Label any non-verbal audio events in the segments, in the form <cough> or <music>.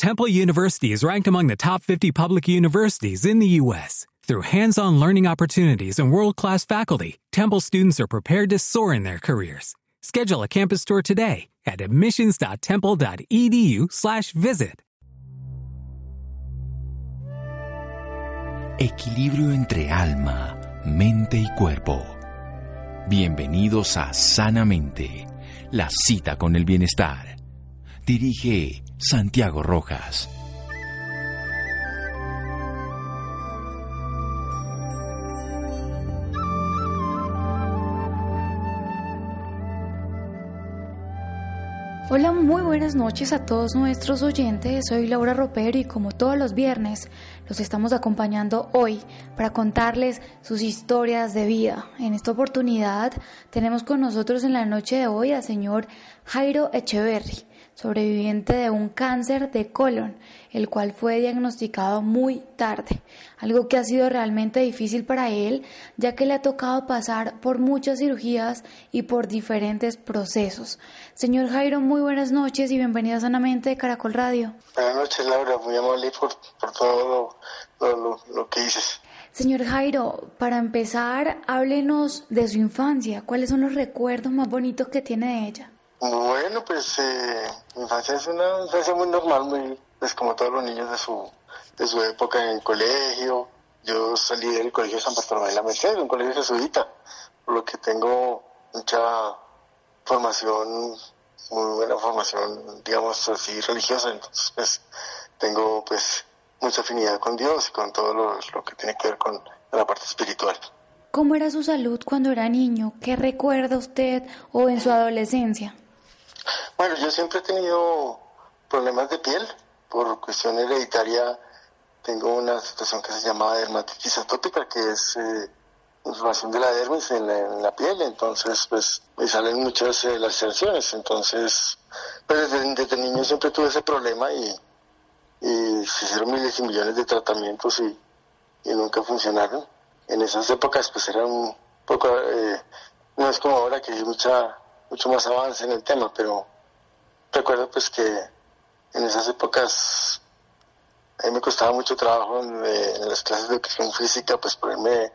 Temple University is ranked among the top 50 public universities in the U.S. Through hands-on learning opportunities and world-class faculty, Temple students are prepared to soar in their careers. Schedule a campus tour today at admissions.temple.edu/visit. Equilibrio entre alma, mente y cuerpo. Bienvenidos a Sanamente, la cita con el bienestar. Dirige Santiago Rojas. Hola, muy buenas noches a todos nuestros oyentes. Soy Laura Ropero y como todos los viernes los estamos acompañando hoy para contarles sus historias de vida. En esta oportunidad tenemos con nosotros en la noche de hoy al señor Jairo Echeverry sobreviviente de un cáncer de colon, el cual fue diagnosticado muy tarde, algo que ha sido realmente difícil para él, ya que le ha tocado pasar por muchas cirugías y por diferentes procesos. Señor Jairo, muy buenas noches y bienvenida Sanamente de Caracol Radio. Buenas noches, Laura, muy amable por, por todo lo, lo que dices. Señor Jairo, para empezar, háblenos de su infancia. ¿Cuáles son los recuerdos más bonitos que tiene de ella? Bueno, pues eh, mi infancia es una infancia muy normal, muy pues como todos los niños de su de su época en el colegio. Yo salí del colegio San Bartolomé de la Merced, un colegio jesuita, por lo que tengo mucha formación, muy buena formación, digamos así, religiosa. Entonces, pues tengo pues mucha afinidad con Dios y con todo lo, lo que tiene que ver con la parte espiritual. ¿Cómo era su salud cuando era niño? ¿Qué recuerda usted o en su adolescencia? Bueno, yo siempre he tenido problemas de piel por cuestión hereditaria. Tengo una situación que se llama dermatitis atópica, que es eh, inflamación de la dermis en la, piel. Entonces, pues me salen muchas eh, laceraciones. Entonces, pues desde, niño siempre tuve ese problema y, se hicieron miles y millones de tratamientos y, y nunca funcionaron. En esas épocas, pues era un poco, eh, no es como ahora que hay mucha, mucho más avance en el tema, pero recuerdo pues que en esas épocas a mí me costaba mucho trabajo en, las clases de educación física, pues ponerme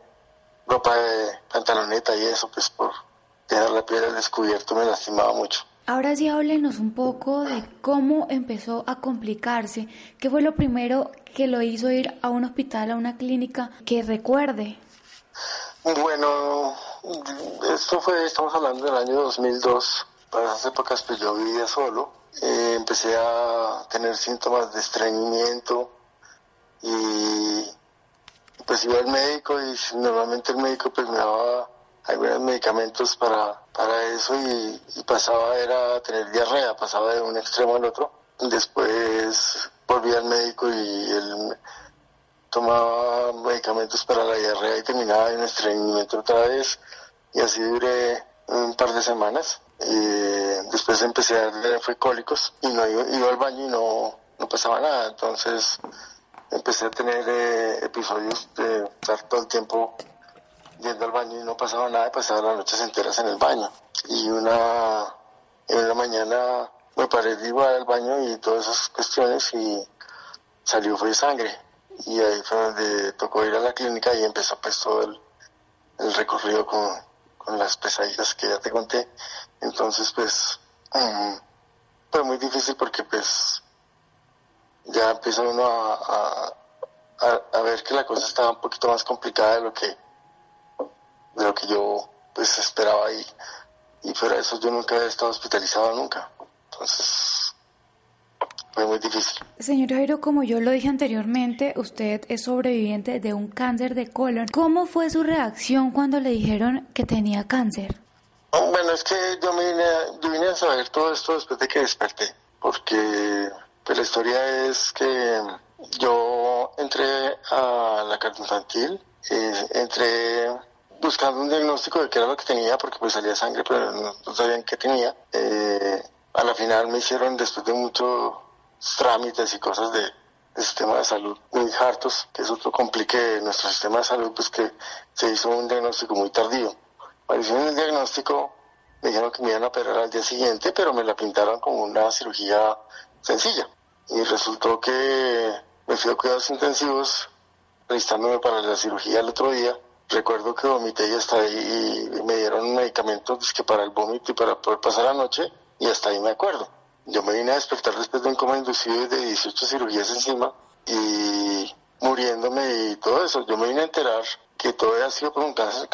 ropa de pantaloneta y eso, pues por dejar la piel al descubierto me lastimaba mucho. Ahora sí háblenos un poco de cómo empezó a complicarse. ¿Qué fue lo primero que lo hizo ir a un hospital, a una clínica que recuerde? Bueno, esto fue, estamos hablando del año 2002 para esas épocas pues yo vivía solo, eh, empecé a tener síntomas de estreñimiento y pues iba al médico y normalmente el médico pues me daba algunos medicamentos para, para eso y, pasaba era tener diarrea, pasaba de un extremo al otro. Después volví al médico y él tomaba medicamentos para la diarrea y terminaba en estreñimiento otra vez y así duré un par de semanas. Eh, después empecé a fue cólicos y no iba, al baño y no, no pasaba nada. Entonces empecé a tener eh, episodios de estar todo el tiempo yendo al baño y no pasaba nada, pasaba las noches enteras en el baño. Y una, en una mañana me paré igual al baño y todas esas cuestiones y salió fue sangre. Y ahí fue donde tocó ir a la clínica y empezó pues todo el, el recorrido con, con las pesadillas que ya te conté. Entonces, pues, um, fue muy difícil porque, pues, ya empieza uno a, a, ver que la cosa estaba un poquito más complicada de lo que, de lo que yo, pues, esperaba y, y fuera de eso yo nunca había estado hospitalizado nunca. Entonces, fue muy difícil. Señor Jairo, como yo lo dije anteriormente, usted es sobreviviente de un cáncer de colon. ¿Cómo fue su reacción cuando le dijeron que tenía cáncer? Oh, bueno, es que yo, vine, yo vine a saber todo esto después de que desperté, porque pues, la historia es que yo entré a la carta infantil, eh, entré buscando un diagnóstico de qué era lo que tenía, porque pues salía sangre, pero no, sabían qué tenía. Eh, a la final me hicieron, después de muchos trámites y cosas de, sistema de salud muy hartos, que es otro complique nuestro sistema de salud, pues que se hizo un diagnóstico muy tardío. Cuando hicieron el diagnóstico, me dijeron que me iban a operar al día siguiente, pero me la pintaron como una cirugía sencilla. Y resultó que me fui a cuidados intensivos, registrándome para la cirugía el otro día. Recuerdo que vomité y hasta ahí y me dieron medicamentos pues, que para el vómito y para poder pasar la noche, y hasta ahí me acuerdo. Yo me vine a despertar después de un coma inducido de 18 cirugías encima y muriéndome y todo eso. Yo me vine a enterar que todo había sido por un cáncer,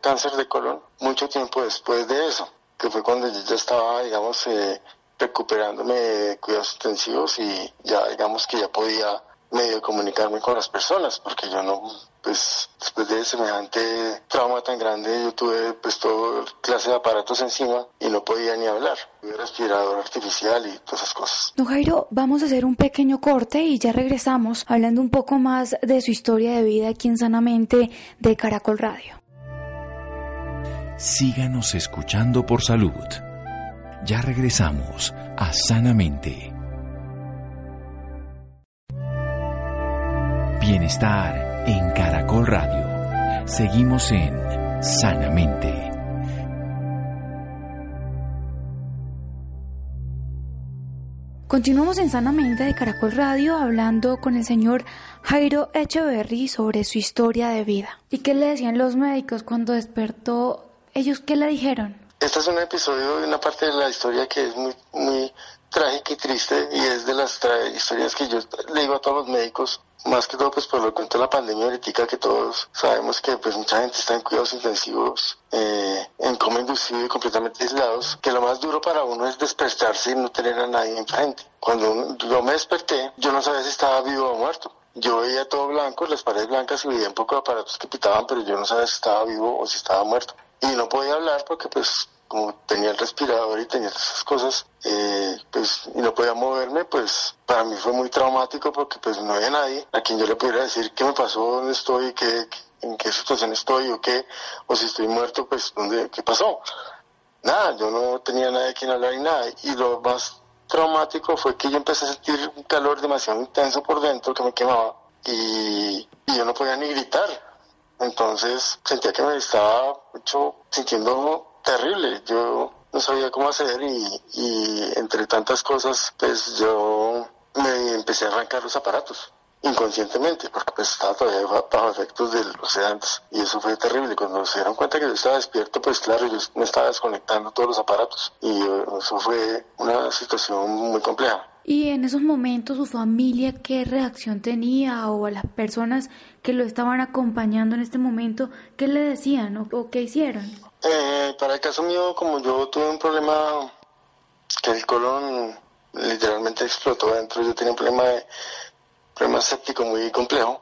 cáncer, de colon mucho tiempo después de eso, que fue cuando yo ya estaba, digamos, eh, recuperándome de cuidados intensivos y ya, digamos, que ya podía medio comunicarme con las personas, porque yo no, pues después de semejante trauma tan grande, yo tuve pues todo clase de aparatos encima y no podía ni hablar. Tuve respirador artificial y todas esas cosas. Don Jairo, vamos a hacer un pequeño corte y ya regresamos hablando un poco más de su historia de vida aquí en Sanamente de Caracol Radio. Síganos escuchando por salud. Ya regresamos a Sanamente. Bienestar en Caracol Radio. Seguimos en Sanamente. Continuamos en Sanamente de Caracol Radio hablando con el señor Jairo Echeverry sobre su historia de vida. ¿Y qué le decían los médicos cuando despertó? ¿Ellos qué le dijeron? Este es un episodio de una parte de la historia que es muy, muy trágica y triste y es de las historias que yo le digo a todos los médicos más que todo pues por lo que la pandemia ahorita que todos sabemos que pues mucha gente está en cuidados intensivos, eh, en coma inducido y completamente aislados, que lo más duro para uno es despertarse y no tener a nadie enfrente. Cuando yo me desperté, yo no sabía si estaba vivo o muerto. Yo veía todo blanco, las paredes blancas y veía un poco de aparatos que pitaban, pero yo no sabía si estaba vivo o si estaba muerto. Y no podía hablar porque pues como tenía el respirador y tenía esas cosas, eh, pues, y no podía moverme, pues para mí fue muy traumático porque pues no había nadie a quien yo le pudiera decir qué me pasó, dónde estoy, qué, en qué situación estoy o qué, o si estoy muerto, pues dónde, qué pasó. Nada, yo no tenía nadie a quien hablar y nada. Y lo más traumático fue que yo empecé a sentir un calor demasiado intenso por dentro que me quemaba y, y yo no podía ni gritar. Entonces sentía que me estaba mucho sintiendo terrible. Yo no sabía cómo hacer y, y entre tantas cosas, pues yo me empecé a arrancar los aparatos inconscientemente, porque pues estaba todavía bajo efectos de los sedantes y eso fue terrible. Cuando se dieron cuenta que yo estaba despierto, pues claro, yo me estaba desconectando todos los aparatos y eso fue una situación muy compleja. Y en esos momentos, su familia, ¿qué reacción tenía? O a las personas que lo estaban acompañando en este momento, ¿qué le decían o qué hicieron? Eh, para el caso mío, como yo tuve un problema que el colon literalmente explotó dentro, yo tenía un problema, de, problema séptico muy complejo,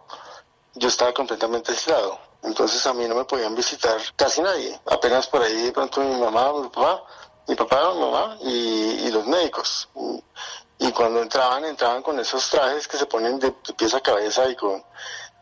yo estaba completamente aislado. Entonces a mí no me podían visitar casi nadie, apenas por ahí de pronto mi mamá, mi papá, mi papá, mi mamá y, los médicos. Y, cuando entraban, entraban con esos trajes que se ponen de, pies a cabeza y con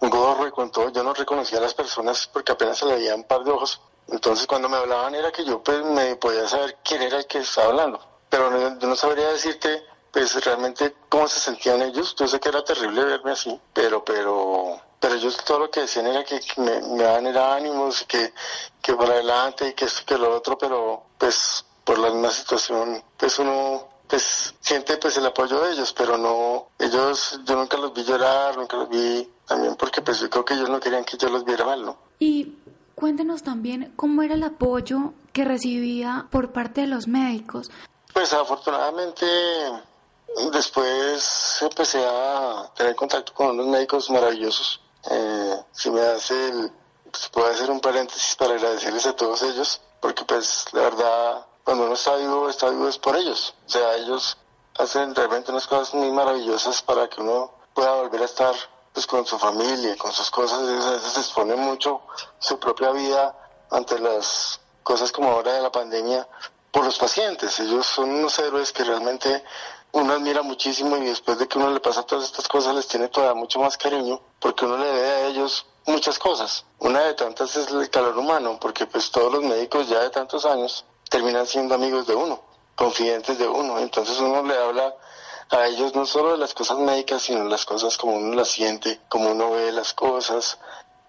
gorro y con todo. Yo no reconocía a las personas porque apenas se le veía un par de ojos entonces cuando me hablaban era que yo pues me podía saber quién era el que estaba hablando, pero no, no sabría decirte pues realmente cómo se sentían ellos. Yo sé que era terrible verme así, pero pero pero ellos todo lo que decían era que, me, me, daban era ánimos, que, que para adelante y que esto que lo otro, pero pues por la misma situación pues uno pues siente pues el apoyo de ellos, pero no, ellos, yo nunca los vi llorar, nunca los vi también porque pues yo creo que ellos no querían que yo los viera mal, ¿no? Y Cuéntenos también cómo era el apoyo que recibía por parte de los médicos. Pues afortunadamente después empecé a tener contacto con unos médicos maravillosos. Eh, si me hace el, pues puedo hacer un paréntesis para agradecerles a todos ellos, porque pues la verdad, cuando uno está vivo, está vivo es por ellos. O sea, ellos hacen realmente unas cosas muy maravillosas para que uno pueda volver a estar pues con su familia, con sus cosas, a veces expone mucho su propia vida ante las cosas como ahora de la pandemia por los pacientes. Ellos son unos héroes que realmente uno admira muchísimo y después de que uno le pasa todas estas cosas les tiene todavía mucho más cariño porque uno le ve a ellos muchas cosas. Una de tantas es el calor humano, porque pues todos los médicos ya de tantos años terminan siendo amigos de uno, confidentes de uno. Entonces uno le habla a ellos no solo de las cosas médicas, sino las cosas como uno las siente, como uno ve las cosas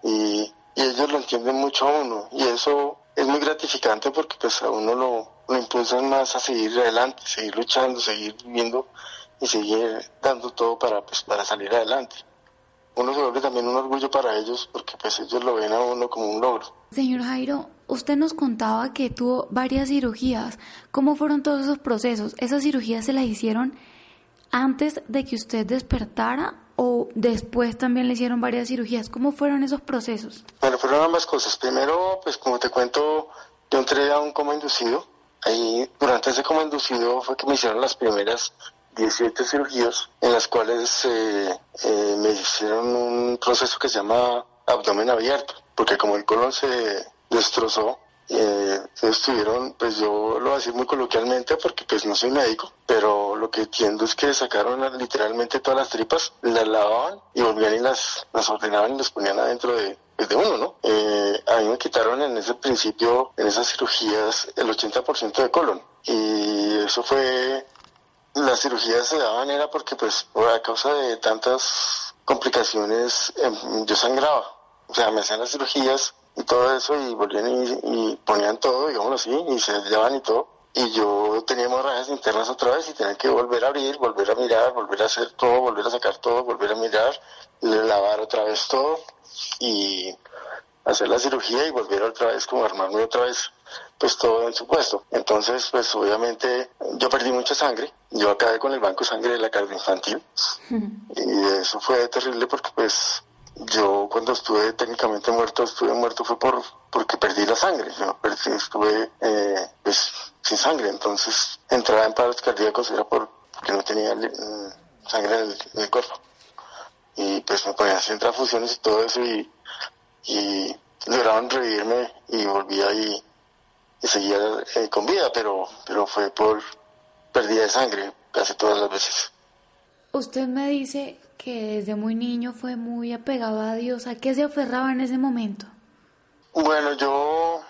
y, ellos lo entienden mucho a uno y eso es muy gratificante porque pues a uno lo, lo impulsan más a seguir adelante, seguir luchando, seguir viviendo y seguir dando todo para pues para salir adelante uno se vuelve también un orgullo para ellos porque pues ellos lo ven a uno como un logro. Señor Jairo, usted nos contaba que tuvo varias cirugías. ¿Cómo fueron todos esos procesos? ¿Esas cirugías se las hicieron antes de que usted despertara o después también le hicieron varias cirugías? ¿Cómo fueron esos procesos? Bueno, fueron ambas cosas. Primero, pues como te cuento, yo entré a un coma inducido. Ahí, durante ese coma inducido fue que me hicieron las primeras 17 cirugías en las cuales eh, eh, me hicieron un proceso que se llama abdomen abierto, porque como el colon se destrozó, eh, estuvieron, pues yo lo voy a decir muy coloquialmente porque pues no soy médico, pero lo que entiendo es que sacaron literalmente todas las tripas, las lavaban y volvían y las, las ordenaban y las ponían adentro de, pues, de uno, ¿no? Eh, a mí me quitaron en ese principio, en esas cirugías, el 80% de colon. Y eso fue las cirugías se daban era porque pues a causa de tantas complicaciones em, yo sangraba. O sea, me hacían las cirugías y todo eso y volvían y, ponían todo, digámoslo así, y se llevaban y todo. Y yo tenía hemorragias internas otra vez y tenía que volver a abrir, volver a mirar, volver a hacer todo, volver a sacar todo, volver a mirar, lavar otra vez todo y hacer la cirugía y volver otra vez como armarme otra vez pues todo en su puesto. Entonces, pues obviamente yo perdí mucha sangre. Yo acabé con el banco de sangre de la carga infantil. Y eso fue terrible porque pues yo cuando estuve técnicamente muerto, estuve muerto fue por porque perdí la sangre. Yo estuve eh, pues sin sangre. Entonces entraba en paros cardíacos era por, porque no tenía mm, sangre en el, cuerpo. Y pues me ponían a hacer transfusiones y todo eso y, y lograron revivirme y volví ahí y seguía eh, con vida, pero, pero fue por pérdida de sangre casi todas las veces. Usted me dice que desde muy niño fue muy apegado a Dios. ¿A qué se aferraba en ese momento? Bueno, yo,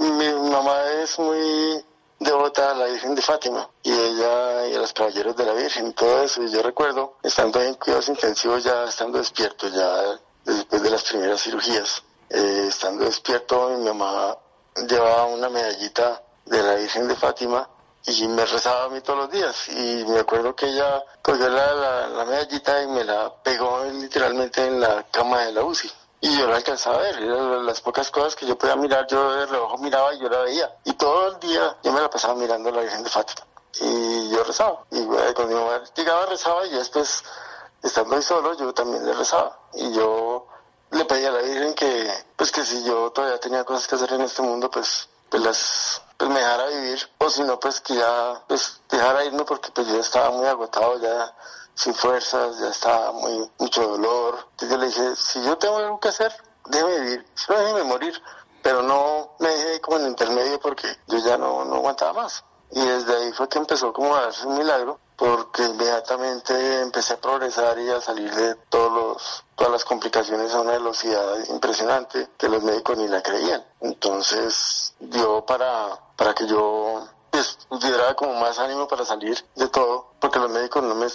mi, mamá es muy devota a la Virgen de Fátima y ella y a los caballeros de la Virgen todo eso. Y yo recuerdo estando en cuidados intensivos, ya estando despierto, ya después de las primeras cirugías, eh, estando despierto, mi mamá llevaba una medallita de la Virgen de Fátima y me rezaba a mí todos los días. Y me acuerdo que ella cogió la, la, medallita y me la pegó literalmente en la cama de la UCI. Y yo la alcanzaba a ver, las pocas cosas que yo podía mirar, yo de reojo miraba y yo la veía. Y todo el día yo me la pasaba mirando a la Virgen de Fátima. Y yo rezaba. Y cuando mi mamá llegaba rezaba y después, estando ahí solo, yo también le rezaba. Y yo le pedí a la Virgen que, pues que si yo todavía tenía cosas que hacer en este mundo, pues, pues las, pues me dejara vivir, o si no, pues que ya, pues dejara irme porque pues yo estaba muy agotado, ya sin fuerzas, ya estaba muy, mucho dolor. Entonces yo le dije, si yo tengo algo que hacer, déjeme vivir, solo déjeme morir, pero no me dejé como en intermedio porque yo ya no, no aguantaba más. Y desde ahí fue que empezó como a darse un milagro porque inmediatamente empecé a progresar y a salir de todos los, todas las complicaciones a una velocidad impresionante que los médicos ni la creían. Entonces dio para, para que yo pues, como más ánimo para salir de todo, porque los médicos no me,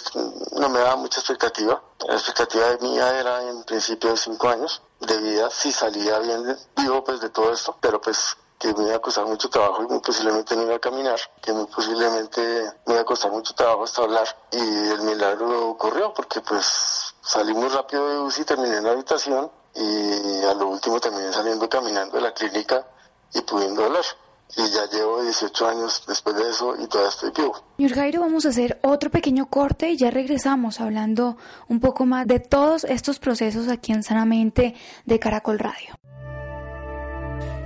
no me daban mucha expectativa. La expectativa mía era en principio de cinco años de vida, si salía bien vivo pues de todo esto, pero pues que me iba a costar mucho trabajo y muy posiblemente no iba a caminar, que muy posiblemente me iba a costar mucho trabajo hasta hablar. Y el milagro ocurrió porque pues salí muy rápido de UCI, terminé en la habitación y a lo último terminé saliendo caminando de la clínica y pudiendo hablar. Y ya llevo 18 años después de eso y todavía estoy vivo. Señor Jairo, vamos a hacer otro pequeño corte y ya regresamos hablando un poco más de todos estos procesos aquí en Sanamente de Caracol Radio.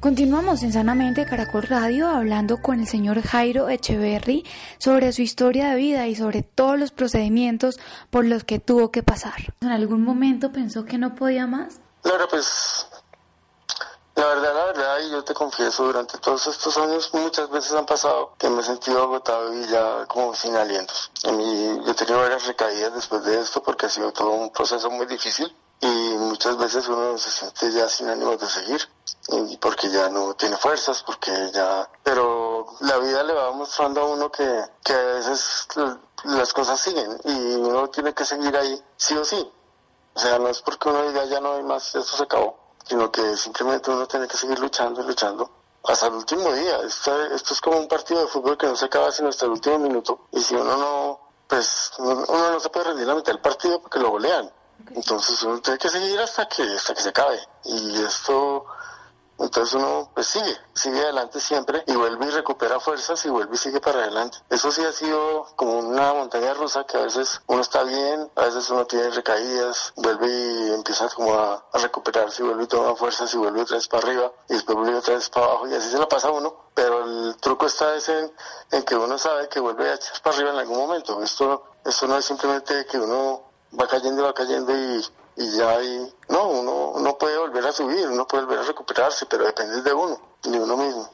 Continuamos en Sanamente Caracol Radio hablando con el señor Jairo Echeverry sobre su historia de vida y sobre todos los procedimientos por los que tuvo que pasar. ¿En algún momento pensó que no podía más? Claro, pues la verdad, la verdad, y yo te confieso, durante todos estos años muchas veces han pasado que me he sentido agotado y ya como sin alientos. yo he tenido varias recaídas después de esto porque ha sido todo un proceso muy difícil y muchas veces uno se siente ya sin ánimos de seguir y porque ya no tiene fuerzas porque ya pero la vida le va mostrando a uno que, que a veces las cosas siguen y uno tiene que seguir ahí sí o sí. O sea no es porque uno diga ya no hay más esto se acabó sino que simplemente uno tiene que seguir luchando y luchando hasta el último día. Esto, esto es como un partido de fútbol que no se acaba sino hasta el último minuto y si uno no pues uno no se puede rendir la mitad del partido porque lo golean entonces uno tiene que seguir hasta que, hasta que se acabe. Y esto, entonces uno pues sigue, sigue adelante siempre y vuelve y recupera fuerzas y vuelve y sigue para adelante. Eso sí ha sido como una montaña rusa que a veces uno está bien, a veces uno tiene recaídas, vuelve y empieza como a, recuperarse y vuelve y toma fuerzas y vuelve otra vez para arriba y después vuelve otra vez para abajo y así se la pasa uno. Pero el truco está en, en que uno sabe que vuelve a echar para arriba en algún momento. Esto, esto no es simplemente que uno va cayendo, va cayendo y, y ya hay, no, uno, no puede volver a subir, uno puede volver a recuperarse, pero depende de uno, de uno mismo.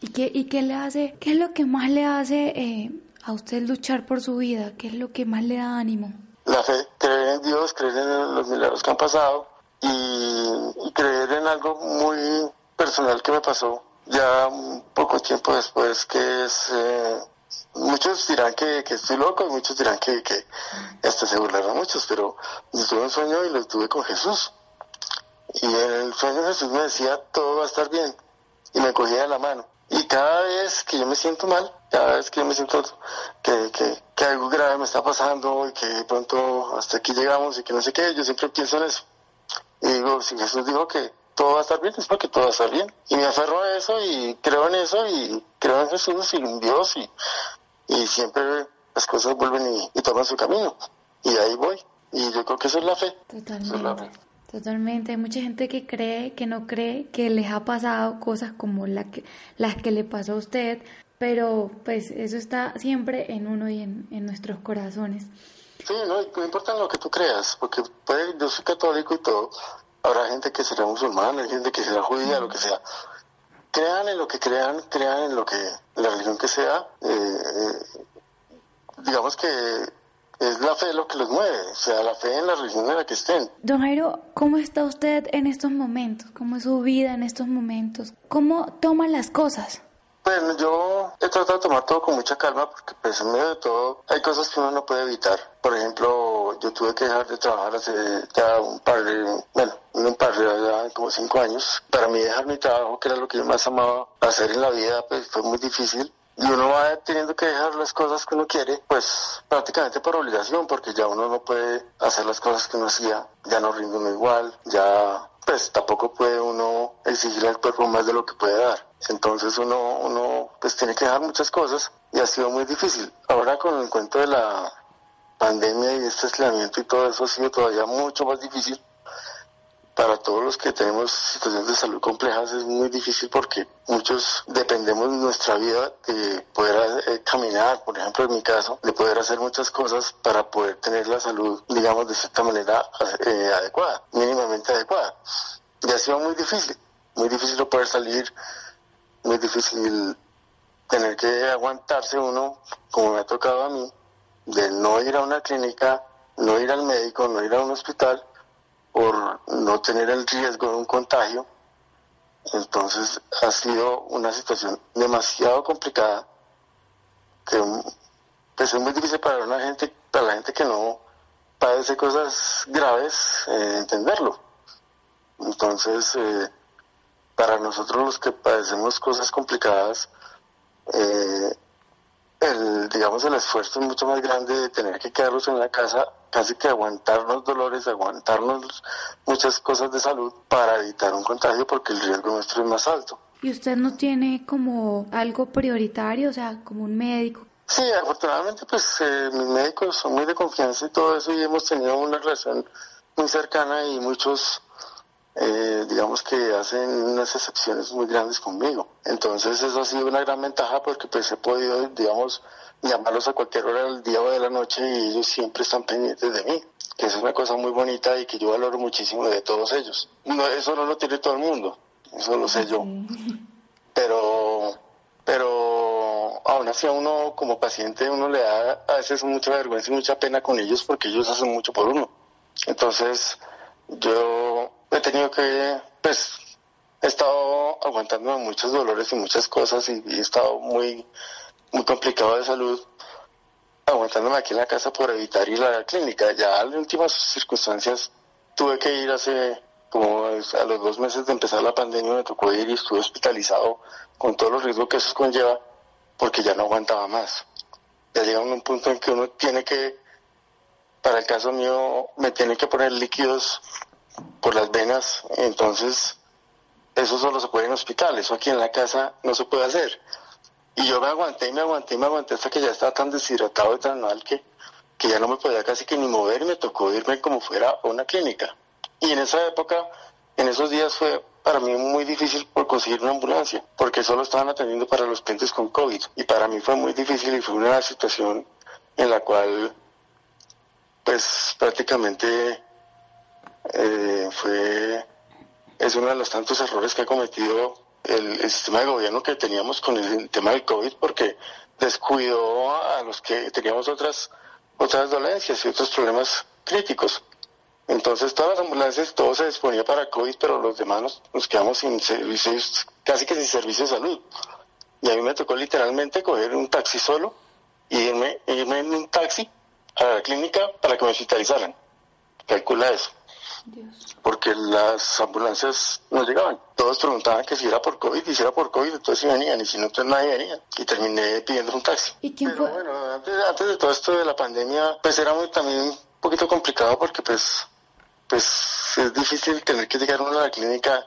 ¿Y qué, y qué le hace, qué es lo que más le hace eh, a usted luchar por su vida? ¿Qué es lo que más le da ánimo? La fe, creer en Dios, creer en los milagros que han pasado y, creer en algo muy personal que me pasó ya un poco tiempo después, que es eh, muchos dirán que, que, estoy loco y muchos dirán que, que hasta se burlaron muchos, pero yo tuve un sueño y lo tuve con Jesús. Y en el sueño Jesús me decía, todo va a estar bien. Y me cogía de la mano. Y cada vez que yo me siento mal, cada vez que yo me siento que, que, algo grave me está pasando y que pronto hasta aquí llegamos y que no sé qué, yo siempre pienso en eso. Y digo, si Jesús dijo que todo va a estar bien, es porque todo va a estar bien. Y me aferro a eso y creo en eso y creo en Jesús y en Dios y y siempre las cosas vuelven y, toman su camino. Y ahí voy. Y yo creo que eso es la fe. Totalmente. Totalmente. Hay mucha gente que cree, que no cree, que les ha pasado cosas como la que, las que le pasó a usted, pero pues eso está siempre en uno y en, en nuestros corazones. Sí, no, no importa lo que tú creas, porque puede, yo soy católico y todo, habrá gente que será musulmana, hay gente que será judía, lo que sea, crean en lo que crean, crean en lo que, la religión que sea, eh, eh, digamos que es la fe lo que los mueve, o sea, la fe en la religión en la que estén. Don Jairo, ¿cómo está usted en estos momentos? ¿Cómo es su vida en estos momentos? ¿Cómo toma las cosas? Bueno, yo he tratado de tomar todo con mucha calma porque pues en medio de todo hay cosas que uno no puede evitar. Por ejemplo, yo tuve que dejar de trabajar hace ya un par de, bueno, un par de ya como cinco años. Para mí dejar mi trabajo, que era lo que yo más amaba hacer en la vida, pues fue muy difícil. Y uno va teniendo que dejar las cosas que uno quiere, pues prácticamente por obligación, porque ya uno no puede hacer las cosas que uno hacía, ya no rinde uno igual, ya pues tampoco puede uno exigir al cuerpo más de lo que puede dar. Entonces uno, uno pues tiene que dejar muchas cosas y ha sido muy difícil. Ahora con el cuento de la pandemia y este aislamiento y todo eso ha sido todavía mucho más difícil para todos los que tenemos situaciones de salud complejas es muy difícil porque muchos dependemos de nuestra vida de poder eh, caminar, por ejemplo en mi caso, de poder hacer muchas cosas para poder tener la salud, digamos, de cierta manera eh, adecuada, mínimamente adecuada. Y ha sido muy difícil, muy difícil poder salir, muy difícil tener que aguantarse uno, como me ha tocado a mí, de no ir a una clínica, no ir al médico, no ir a un hospital, por no tener el riesgo de un contagio. Entonces ha sido una situación demasiado complicada que pues, es muy difícil para una gente, para la gente que no padece cosas graves, eh, entenderlo. Entonces, eh, para nosotros los que padecemos cosas complicadas, eh, el, digamos, el esfuerzo es mucho más grande de tener que quedarnos en la casa casi que aguantarnos dolores, aguantarnos muchas cosas de salud para evitar un contagio porque el riesgo nuestro es más alto. ¿Y usted no tiene como algo prioritario, o sea, como un médico? Sí, afortunadamente pues eh, mis médicos son muy de confianza y todo eso y hemos tenido una relación muy cercana y muchos eh, digamos que hacen unas excepciones muy grandes conmigo. Entonces eso ha sido una gran ventaja porque pues he podido, digamos, llamarlos a cualquier hora del día o de la noche y ellos siempre están pendientes de mí, que es una cosa muy bonita y que yo valoro muchísimo de todos ellos. No, eso no lo tiene todo el mundo, eso lo sé yo. Pero, pero aún así a uno como paciente uno le da a veces mucha vergüenza y mucha pena con ellos porque ellos hacen mucho por uno. Entonces yo he tenido que, pues, he estado aguantando muchos dolores y muchas cosas y, he estado muy, muy complicado de salud, aguantándome aquí en la casa por evitar ir a la clínica. Ya en últimas circunstancias tuve que ir hace como a los dos meses de empezar la pandemia me tocó ir y estuve hospitalizado con todos los riesgos que eso conlleva porque ya no aguantaba más. Ya llega un punto en que uno tiene que, para el caso mío, me tiene que poner líquidos por las venas, entonces eso solo se puede en hospital, eso aquí en la casa no se puede hacer. Y yo me aguanté y me aguanté y me aguanté hasta que ya estaba tan deshidratado y tan mal que, que ya no me podía casi que ni mover y me tocó irme como fuera a una clínica. Y en esa época, en esos días fue para mí muy difícil por conseguir una ambulancia, porque solo estaban atendiendo para los clientes con COVID. Y para mí fue muy difícil y fue una situación en la cual, pues prácticamente eh, fue, es uno de los tantos errores que ha cometido el, sistema de gobierno que teníamos con el tema del COVID porque descuidó a los que teníamos otras, otras dolencias y otros problemas críticos. Entonces todas las ambulancias, todo se disponía para COVID, pero los demás nos, quedamos sin servicios, casi que sin servicio de salud. Y a mí me tocó literalmente coger un taxi solo y irme, irme en un taxi a la clínica para que me hospitalizaran. Calcula eso porque las ambulancias no llegaban. Todos preguntaban que si era por COVID, y si era por COVID, entonces sí venían, y si no, entonces nadie venía. Y terminé pidiendo un taxi. ¿Y quién Pero bueno, antes, de todo esto de la pandemia, pues era muy también un poquito complicado porque pues, pues es difícil tener que llegar uno a la clínica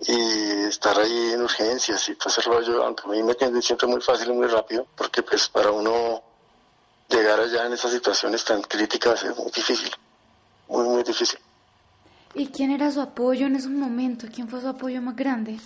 y estar ahí en urgencias y todo ese rollo, aunque a mí me atienden siempre muy fácil y muy rápido, porque pues para uno llegar allá en esas situaciones tan críticas es muy difícil, muy, muy difícil. ¿Y quién era su apoyo en esos momentos? ¿Quién fue su apoyo más grande?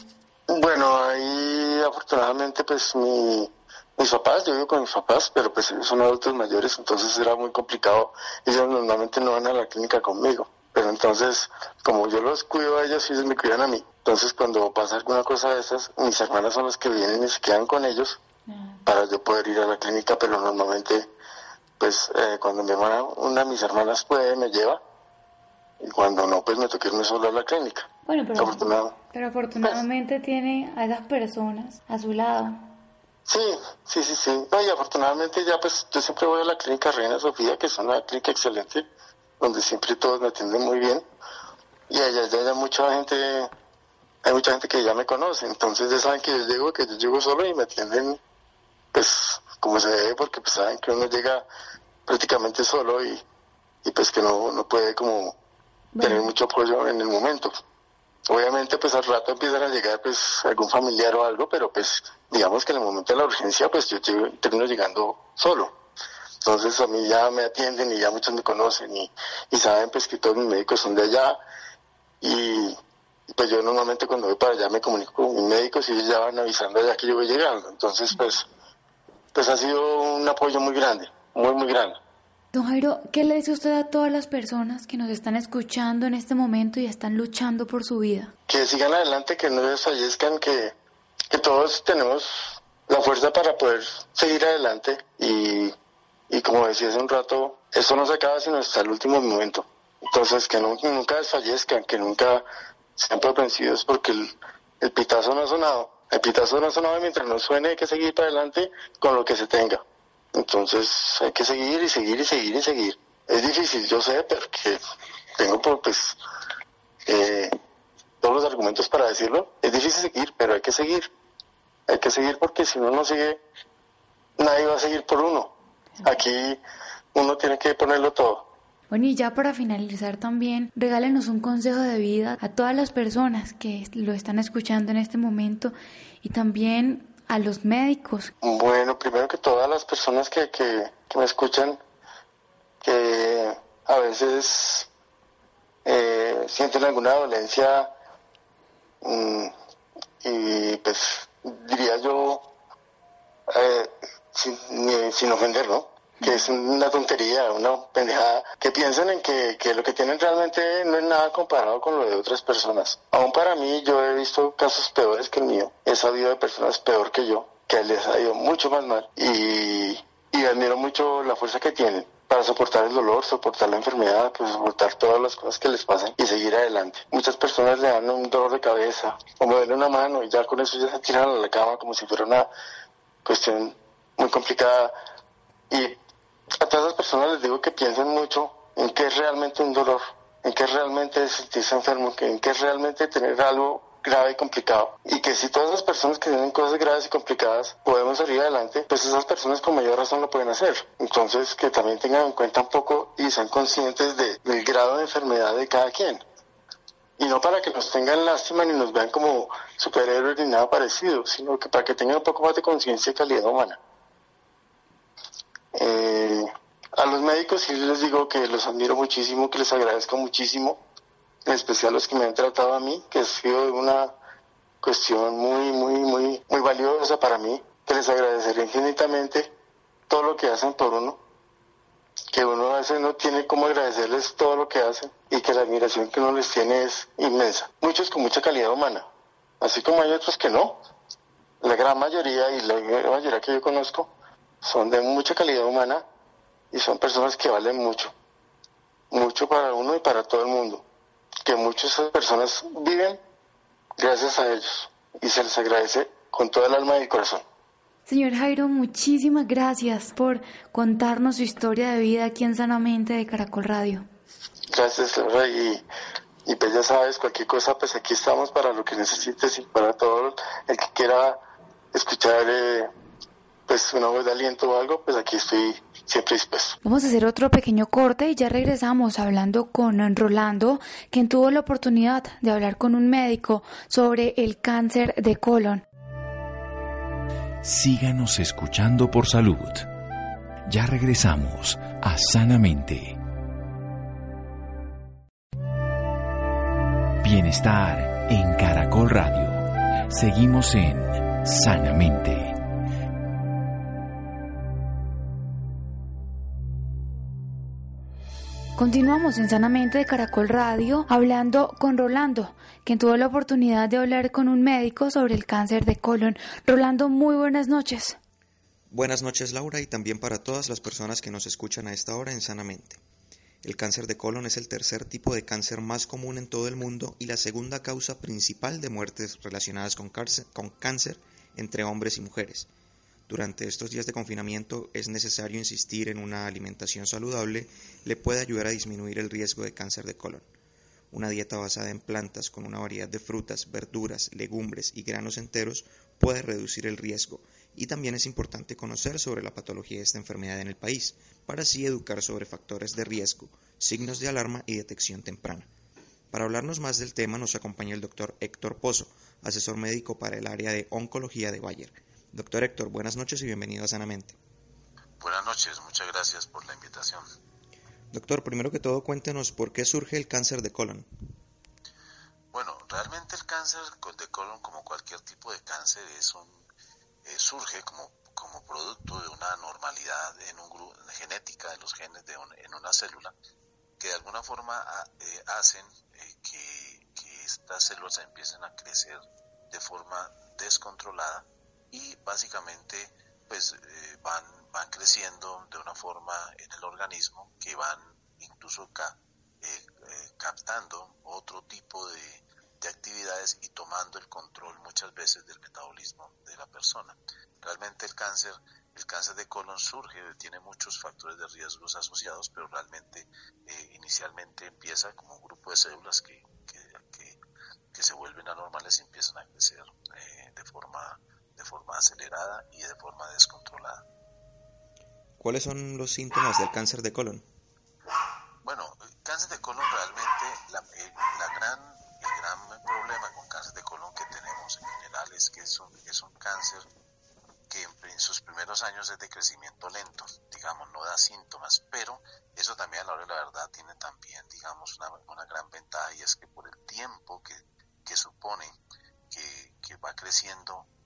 Bueno, ahí afortunadamente pues mi, mis papás, yo vivo con mis papás, pero pues ellos son adultos mayores, entonces era muy complicado. Ellos normalmente no van a la clínica conmigo, pero entonces como yo los cuido a ellos, ellos me cuidan a mí. Entonces cuando pasa alguna cosa de esas, mis hermanas son las que vienen y se quedan con ellos ah. para yo poder ir a la clínica, pero normalmente pues eh, cuando mi hermana, una de mis hermanas puede, me lleva y cuando no, pues me toqué irme solo a la clínica. Bueno, pero, pero afortunadamente tiene a esas personas a su lado. Sí, sí, sí, sí. y afortunadamente ya pues yo siempre voy a la clínica Reina Sofía, que es una clínica excelente, donde siempre todos me atienden muy bien. Y allá ya hay mucha gente, hay mucha gente que ya me conoce, entonces ya saben que yo llego, que yo llego solo y me atienden pues como se debe, porque pues saben que uno llega prácticamente solo y, y pues que no, no puede como tener mucho apoyo en el momento. Obviamente, pues al rato empiezan a llegar pues algún familiar o algo, pero pues digamos que en el momento de la urgencia, pues yo termino llegando solo. Entonces a mí ya me atienden y ya muchos me conocen y, y saben pues que todos mis médicos son de allá y pues yo normalmente cuando voy para allá me comunico con mis médicos y ellos ya van avisando allá que yo voy llegando. Entonces pues, pues ha sido un apoyo muy grande, muy muy grande. Don Jairo, ¿qué le dice usted a todas las personas que nos están escuchando en este momento y están luchando por su vida? Que sigan adelante, que no desfallezcan, que, que todos tenemos la fuerza para poder seguir adelante y, y como decía hace un rato, esto no se acaba sino hasta el último momento. Entonces, que nunca desfallezcan, que nunca sean propensivos porque el, el pitazo no ha sonado. El pitazo no ha sonado mientras no suene hay que seguir para adelante con lo que se tenga. Entonces hay que seguir y seguir y seguir y seguir. Es difícil, yo sé, porque tengo pues eh, todos los argumentos para decirlo. Es difícil seguir, pero hay que seguir. Hay que seguir porque si uno no sigue, nadie va a seguir por uno. Aquí uno tiene que ponerlo todo. Bueno, y ya para finalizar también, regálenos un consejo de vida a todas las personas que lo están escuchando en este momento y también a los médicos? Bueno, primero que todas las personas que, que, me escuchan, que a veces eh, sienten alguna dolencia mm, y pues diría yo, eh, sin, sin ofender, ¿no? Que es una tontería, una pendejada, que piensen en que, que, lo que tienen realmente no es nada comparado con lo de otras personas. Aún para mí, yo he visto casos peores que el mío, he sabido de personas peor que yo, que les ha ido mucho más mal y, y admiro mucho la fuerza que tienen para soportar el dolor, soportar la enfermedad, pues soportar todas las cosas que les pasan y seguir adelante. Muchas personas le dan un dolor de cabeza o moverle una mano y ya con eso ya se tiran a la cama como si fuera una cuestión muy complicada y a todas las personas les digo que piensen mucho en qué es realmente un dolor, en qué es realmente sentirse enfermo, en qué es realmente tener algo grave y complicado. Y que si todas las personas que tienen cosas graves y complicadas podemos salir adelante, pues esas personas con mayor razón lo pueden hacer. Entonces, que también tengan en cuenta un poco y sean conscientes del grado de enfermedad de cada quien. Y no para que nos tengan lástima ni nos vean como superhéroes ni nada parecido, sino que para que tengan un poco más de conciencia y calidad humana. Eh, a los médicos sí les digo que los admiro muchísimo, que les agradezco muchísimo, en especial los que me han tratado a mí, que ha sido una cuestión muy, muy, muy, muy valiosa para mí, que les agradeceré infinitamente todo lo que hacen por uno, que uno a veces no tiene cómo agradecerles todo lo que hacen y que la admiración que uno les tiene es inmensa. Muchos con mucha calidad humana, así como hay otros que no. La gran mayoría y la mayoría que yo conozco son de mucha calidad humana y son personas que valen mucho, mucho para uno y para todo el mundo, que muchas personas viven gracias a ellos y se les agradece con todo el alma y el corazón. Señor Jairo, muchísimas gracias por contarnos su historia de vida aquí en Sanamente de Caracol Radio. Gracias, Laura, y, y pues ya sabes, cualquier cosa, pues aquí estamos para lo que necesites y para todo el que quiera escuchar eh, pues una voz de aliento o algo, pues aquí estoy siempre dispuesto. Vamos a hacer otro pequeño corte y ya regresamos hablando con Rolando, quien tuvo la oportunidad de hablar con un médico sobre el cáncer de colon. Síganos escuchando por salud. Ya regresamos a Sanamente. Bienestar en Caracol Radio. Seguimos en Sanamente. Continuamos en Sanamente de Caracol Radio hablando con Rolando, quien tuvo la oportunidad de hablar con un médico sobre el cáncer de colon. Rolando, muy buenas noches. Buenas noches Laura y también para todas las personas que nos escuchan a esta hora en Sanamente. El cáncer de colon es el tercer tipo de cáncer más común en todo el mundo y la segunda causa principal de muertes relacionadas con cáncer, entre hombres y mujeres. Durante estos días de confinamiento es necesario insistir en una alimentación saludable, le puede ayudar a disminuir el riesgo de cáncer de colon. Una dieta basada en plantas con una variedad de frutas, verduras, legumbres y granos enteros puede reducir el riesgo y también es importante conocer sobre la patología de esta enfermedad en el país, para así educar sobre factores de riesgo, signos de alarma y detección temprana. Para hablarnos más del tema nos acompaña el doctor Héctor Pozo, asesor médico para el área de oncología de Bayer. Doctor Héctor, buenas noches y bienvenido a Sanamente. Buenas noches, muchas gracias por la invitación. Doctor, primero que todo cuéntenos por qué surge el cáncer de colon. Bueno, realmente el cáncer de colon, como cualquier tipo de cáncer, es un, eh, surge como, como producto de una normalidad en un grupo, genética de los genes de en una célula que de alguna forma ah, eh, hacen eh, que, que estas células empiecen a crecer de forma descontrolada y básicamente pues eh, van, van creciendo de una forma en el organismo que van incluso eh, eh, captando otro tipo de, actividades y tomando el control muchas veces del metabolismo de la persona. Realmente el cáncer, el cáncer de colon surge, tiene muchos factores de riesgos asociados, pero realmente inicialmente empieza como un grupo de células que, que se vuelven anormales y empiezan a crecer de forma de forma acelerada y de forma descontrolada. ¿Cuáles son los síntomas del cáncer de colon? Bueno, el cáncer de colon realmente, la, eh, gran, el gran problema con cáncer de colon que tenemos en general es que es un, es un cáncer que en sus primeros primeros años es de crecimiento lento, digamos, no da síntomas, pero eso también a la hora de la verdad tiene también, digamos, una, una gran ventaja y es que por el tiempo que, que supone que, que va creciendo.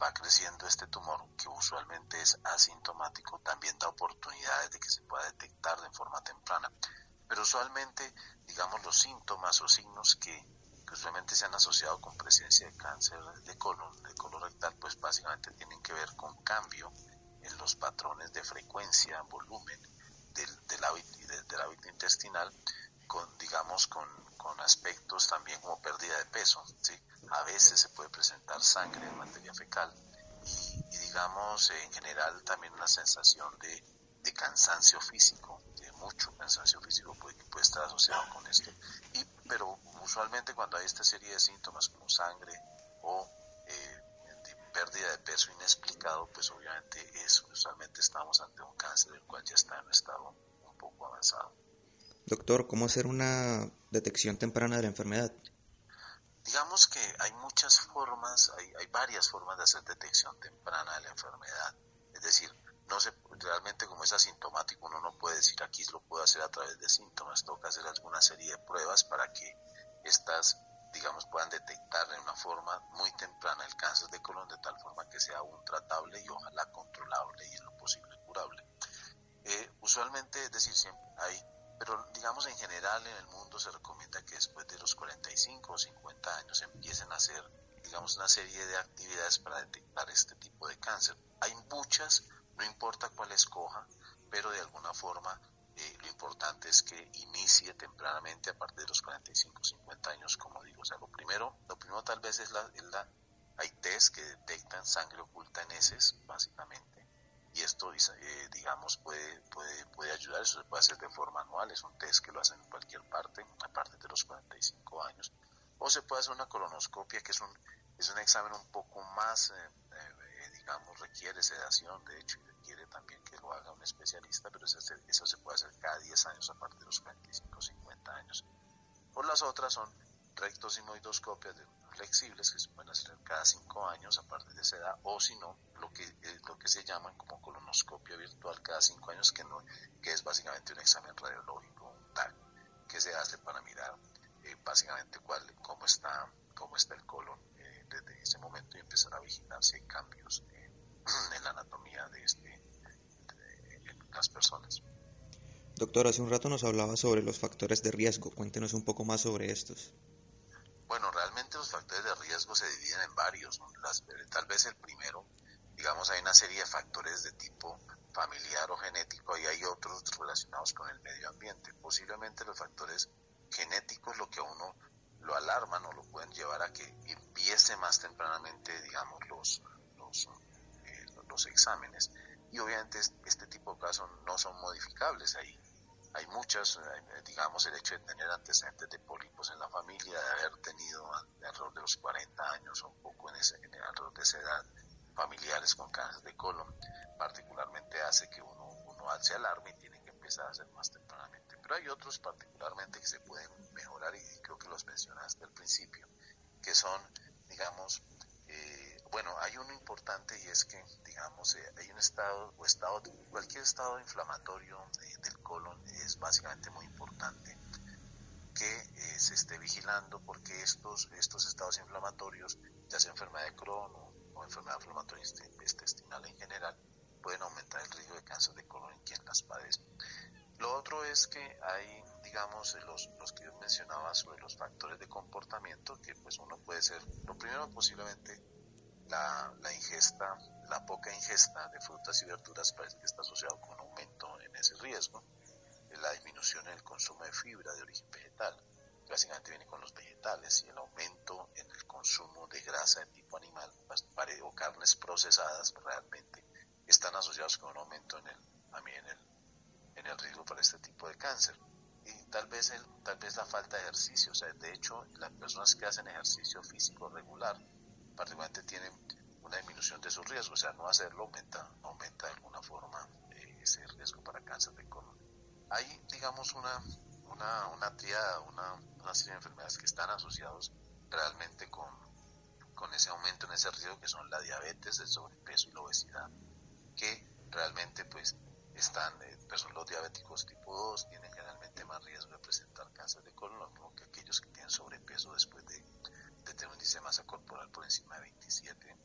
Va creciendo este tumor que usualmente es asintomático, también da oportunidades de que se pueda detectar de forma temprana. Pero usualmente, digamos, los síntomas o signos que que usualmente se han asociado con presencia de cáncer de colon, de colon rectal, pues básicamente tienen que ver con cambio en los patrones de frecuencia, volumen del, del, hábito, intestinal, con, digamos, con, con, aspectos también como pérdida de peso. ¿sí? A veces se puede presentar sangre en materia fecal y, digamos, en general también una sensación de, de cansancio físico, de mucho cansancio físico puede, puede estar asociado con esto. Y, pero usualmente cuando hay esta serie de síntomas como sangre o eh, pérdida de peso inexplicado, pues obviamente es, usualmente estamos ante un cáncer del cual ya está en un estado un poco avanzado. Doctor, ¿cómo hacer una detección temprana de la enfermedad? Digamos que hay muchas formas, hay, hay varias formas de hacer detección temprana de la enfermedad. Es decir, no se, realmente como es asintomático uno no puede decir aquí lo puedo hacer a través de síntomas, toca hacer alguna serie de pruebas para que estas, digamos, puedan detectar de una forma muy temprana el cáncer de colon de tal forma que sea aún tratable y ojalá controlable y en lo posible curable. Eh, usualmente, es decir, siempre hay, pero digamos en general en el mundo se recomienda que después de los 45 o 50 años empiecen a hacer, digamos, una serie de actividades para detectar este tipo de cáncer. Hay muchas no importa cuál escoja, pero de alguna forma eh, lo importante es que inicie tempranamente a partir de los 45, 50 años, como digo. O sea, lo primero, lo primero tal vez es la, hay test que detectan sangre oculta en heces, básicamente. Y esto, eh, digamos, puede, puede, puede ayudar. Eso se puede hacer de forma anual. Es un test que lo hacen en cualquier parte, a partir de los 45 años. O se puede hacer una colonoscopia, que es un, es un examen un poco más, eh, digamos, requiere sedación, de hecho, quiere también que lo haga un especialista, pero eso, eso se puede hacer cada 10 años a partir de los 45 o 50 años. Por las otras son rectos y moidoscopias flexibles que se pueden hacer cada 5 años a partir de esa edad, o si no, lo que, eh, lo que se llaman como colonoscopia virtual cada 5 años, que, no, que es básicamente un examen radiológico, un TAC, que se hace para mirar eh, básicamente cuál, cómo, está, cómo está el colon eh, desde ese momento y empezar a vigilar si hay cambios en <clears throat> la anatomía de, este, las personas. Doctor, hace un rato nos hablaba sobre los factores de riesgo. Cuéntenos un poco más sobre estos. Bueno, realmente los factores de riesgo se dividen en varios. tal vez el primero, digamos, hay una serie de factores de tipo familiar o genético y hay otros relacionados con el medio ambiente. Posiblemente los factores genéticos lo que a uno lo alarman o lo pueden llevar a que empiece más tempranamente, digamos, los, los los exámenes. Y obviamente este tipo de casos no son modificables ahí. Hay muchas, eh, digamos, el hecho de tener antecedentes de pólipos en la familia, de haber tenido alrededor de los 40 años o un poco en, ese, en alrededor de esa edad, familiares con cáncer de colon, particularmente hace que uno, uno se alarme y tiene que empezar a hacer más tempranamente. Pero hay otros particularmente que se pueden mejorar y creo que los mencionaste al principio, que son, digamos, eh, importante y es que, digamos, eh, hay un estado o estado, cualquier estado inflamatorio del colon es básicamente muy importante que eh, se esté vigilando porque estos, estos estados inflamatorios, ya sea enfermedad de Crohn o, enfermedad inflamatoria intestinal en general, pueden aumentar el riesgo de cáncer de colon en quien las padece. Lo otro es que hay, digamos, los, los que yo mencionaba sobre los factores de comportamiento, que pues uno puede ser, lo primero posiblemente la, ingesta, la poca ingesta de frutas y verduras parece que está asociado con un aumento en ese riesgo. La disminución en el consumo de fibra de origen vegetal, básicamente viene con los vegetales, y el aumento en el consumo de grasa de tipo animal pues, o carnes procesadas realmente están asociados con un aumento en el, en el, en el riesgo para este tipo de cáncer. Y tal vez, el, tal vez la falta de ejercicio, o sea, de hecho, las personas que hacen ejercicio físico regular, particularmente tienen una disminución de su riesgo, o sea, no hacerlo aumenta, aumenta de alguna forma eh, ese riesgo para cáncer de colon. Hay, digamos, una, una, una triada, una, una serie de enfermedades que están asociados realmente con, con ese aumento en ese riesgo que son la diabetes, el sobrepeso y la obesidad, que realmente pues están, eh, los diabéticos tipo 2 tienen generalmente más riesgo de presentar cáncer de colon, lo mismo que aquellos que tienen sobrepeso después de, tener un índice de masa corporal por encima de 27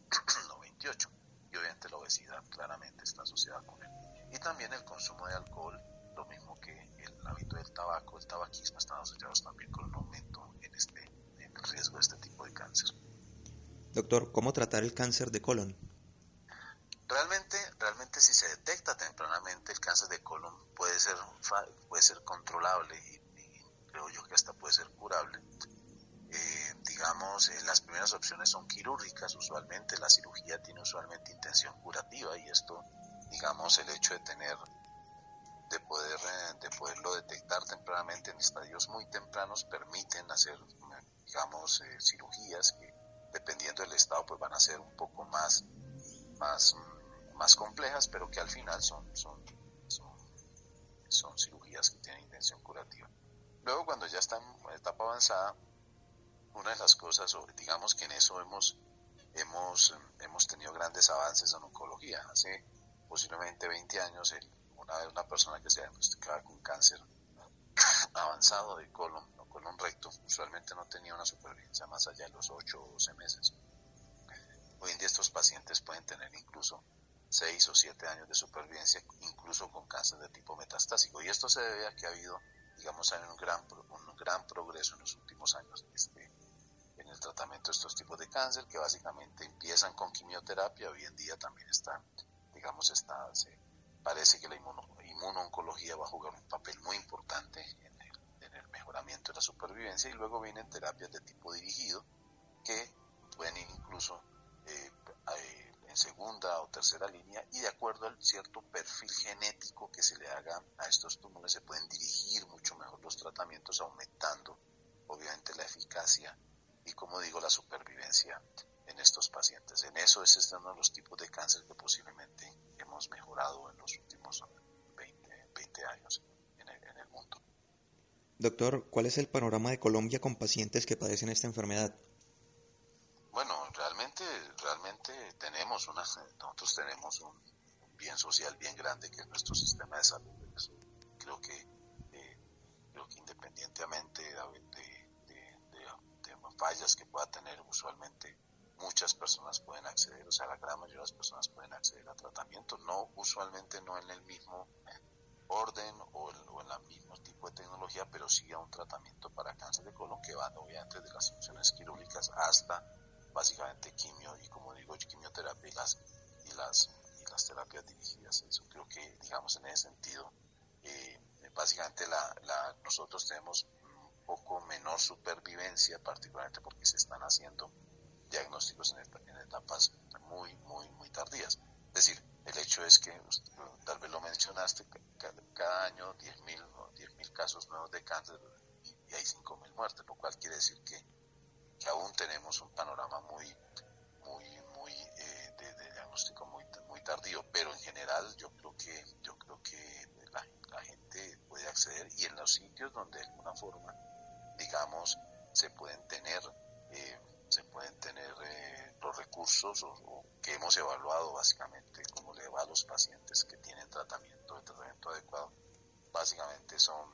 o 28. Y obviamente la obesidad claramente está asociada con él. Y también el consumo de alcohol, lo mismo que el hábito del tabaco, el tabaquismo, están asociados también con un aumento en, este, en el riesgo de este tipo de cáncer. Doctor, ¿cómo tratar el cáncer de colon? Realmente, realmente si se detecta tempranamente el cáncer de colon puede ser, puede ser controlable y, creo yo que hasta puede ser curable. Eh, digamos, eh, las primeras opciones son quirúrgicas usualmente, la cirugía tiene usualmente intención curativa y esto, digamos, el hecho de tener, de poder, eh, de poderlo detectar tempranamente en estadios muy tempranos permiten hacer, digamos, cirugías que dependiendo del estado pues van a ser un poco más, más más complejas, pero que al final son, son, son, cirugías que tienen intención curativa. Luego, cuando ya está en etapa avanzada, una de las cosas, digamos que en eso hemos, hemos, hemos tenido grandes avances en oncología. Hace posiblemente 20 años, una, una persona que se diagnosticaba con cáncer avanzado de colon o colon recto, usualmente no tenía una supervivencia más allá de los 8 o 12 meses. Hoy en día estos pacientes pueden tener incluso 6 o 7 años de supervivencia, incluso con cáncer de tipo metastásico. Y esto se debe a que ha habido, digamos, un gran, un gran progreso en los últimos años este, en el tratamiento de estos tipos de cáncer, que básicamente empiezan con quimioterapia, hoy en día también están, digamos, está, se, parece que la inmuno, inmunooncología va a jugar un papel muy importante en el, en el mejoramiento de la supervivencia y luego vienen terapias de tipo dirigido que pueden ir incluso en segunda o tercera línea y de acuerdo al cierto perfil genético que se le haga a estos tumores se pueden dirigir mucho mejor los tratamientos aumentando obviamente la eficacia y como digo la supervivencia en estos pacientes. En eso es uno de los tipos de cáncer que posiblemente hemos mejorado en los últimos 20, años en el, en el mundo. Doctor, ¿cuál es el panorama de Colombia con pacientes que padecen esta enfermedad? Tenemos una, nosotros tenemos un, bien social bien grande que es nuestro sistema de salud. creo que, eh, creo que independientemente de, de, fallas que pueda tener, usualmente muchas personas pueden acceder, o sea, la gran mayoría de las personas pueden acceder a tratamiento, no usualmente no en el mismo orden o, o en el mismo tipo de tecnología, pero sí a un tratamiento para cáncer de colon que van obviamente de las funciones quirúrgicas hasta básicamente quimio y como digo quimioterapia y las y las y las terapias dirigidas eso. Creo que digamos en ese sentido eh, básicamente la, la, nosotros tenemos un poco menor supervivencia particularmente porque se están haciendo diagnósticos en, en etapas muy muy muy tardías. Es decir el hecho es que tal vez lo mencionaste cada año 10.000 mil casos nuevos de cáncer y hay 5.000 muertes lo cual quiere decir que que aún tenemos un panorama muy, muy, muy eh, de, diagnóstico muy, muy tardío, pero en general yo creo que, yo creo que la, gente puede acceder y en los sitios donde de alguna forma, digamos, se pueden tener, eh, se pueden tener eh, los recursos o, que hemos evaluado básicamente, como le va a los pacientes que tienen tratamiento, de tratamiento adecuado, básicamente son,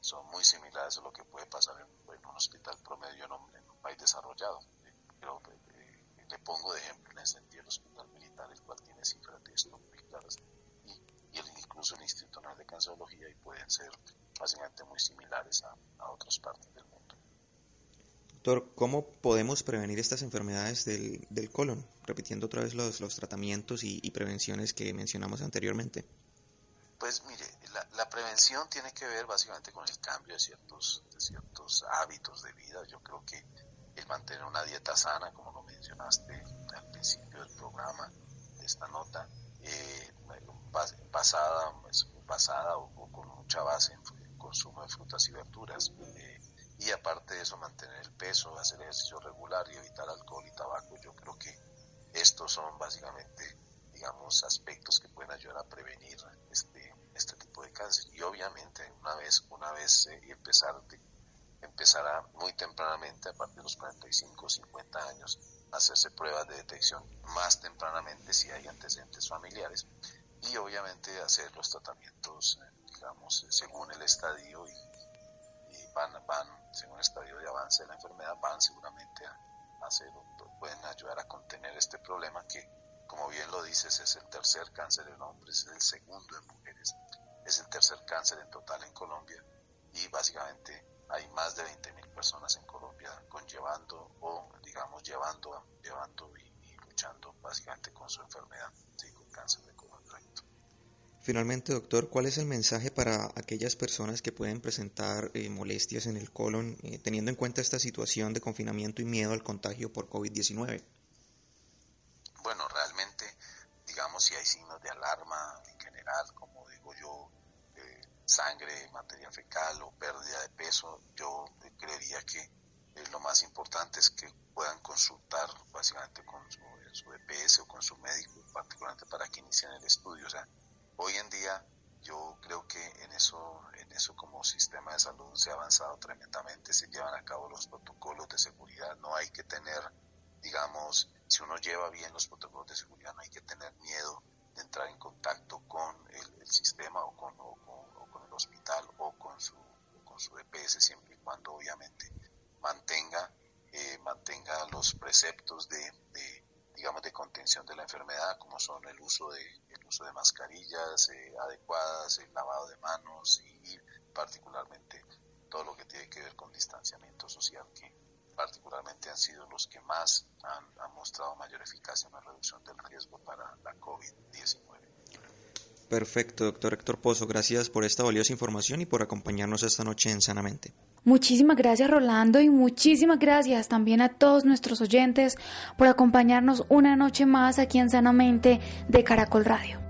son muy similares a lo que puede pasar en, un hospital promedio en, país desarrollado. Pero eh, le pongo de ejemplo en el sentido el hospital militar, el cual tiene cifras de esto muy claras, y, y incluso el Instituto Nacional de Cancerología, y pueden ser básicamente muy similares a, a otras partes del mundo. Doctor, ¿cómo podemos prevenir estas enfermedades del, del colon? Repitiendo otra vez los, los tratamientos y, y, prevenciones que mencionamos anteriormente. Pues mire, la, la, prevención tiene que ver básicamente con el cambio de ciertos, de ciertos hábitos de vida. Yo creo que el mantener una dieta sana, como lo mencionaste al principio del programa, de esta nota, eh, basada, pues, basada o, con mucha base en consumo de frutas y verduras. Eh, y aparte de eso, mantener el peso, hacer ejercicio regular y evitar alcohol y tabaco. Yo creo que estos son básicamente, digamos, aspectos que pueden ayudar a prevenir este, este tipo de cáncer. Y obviamente, una vez, una vez eh, empezar, empezará muy tempranamente, a partir de los 45 o 50 años, hacerse pruebas de detección más tempranamente si hay antecedentes familiares y obviamente hacer los tratamientos, eh, digamos, según el estadio y, van, van, según el estadio de avance de la enfermedad, van seguramente a hacer, pueden ayudar a contener este problema que, como bien lo dices, es el tercer cáncer en hombres, es el segundo en mujeres, es el tercer cáncer en total en Colombia y básicamente hay más de 20.000 personas en Colombia conllevando o digamos llevando, llevando y, luchando básicamente con su enfermedad, con cáncer de colon recto. Finalmente, doctor, ¿cuál es el mensaje para aquellas personas que pueden presentar eh, molestias en el colon eh, teniendo en cuenta esta situación de confinamiento y miedo al contagio por COVID-19? Peso, yo creería que lo más importante es que puedan consultar básicamente con su, su EPS o con su médico, particularmente para que inicien el estudio. O sea, hoy en día yo creo que en eso, en eso como sistema de salud se ha avanzado tremendamente, se llevan a cabo los protocolos de seguridad, no hay que tener, digamos, si uno lleva bien los protocolos de seguridad, no hay que tener miedo de entrar en contacto con el, sistema o con, el hospital o con su, con su EPS, siempre y cuando obviamente mantenga, eh, mantenga los preceptos de, digamos, de contención de la enfermedad, como son el uso de, el uso de mascarillas eh, adecuadas, el lavado de manos y, particularmente todo lo que tiene que ver con distanciamiento social, que particularmente han sido los que más han, mostrado mayor eficacia en la reducción del riesgo para la COVID-19. Perfecto, doctor Héctor Pozo. Gracias por esta valiosa información y por acompañarnos esta noche en Sanamente. Muchísimas gracias Rolando y muchísimas gracias también a todos nuestros oyentes por acompañarnos una noche más aquí en Sanamente de Caracol Radio.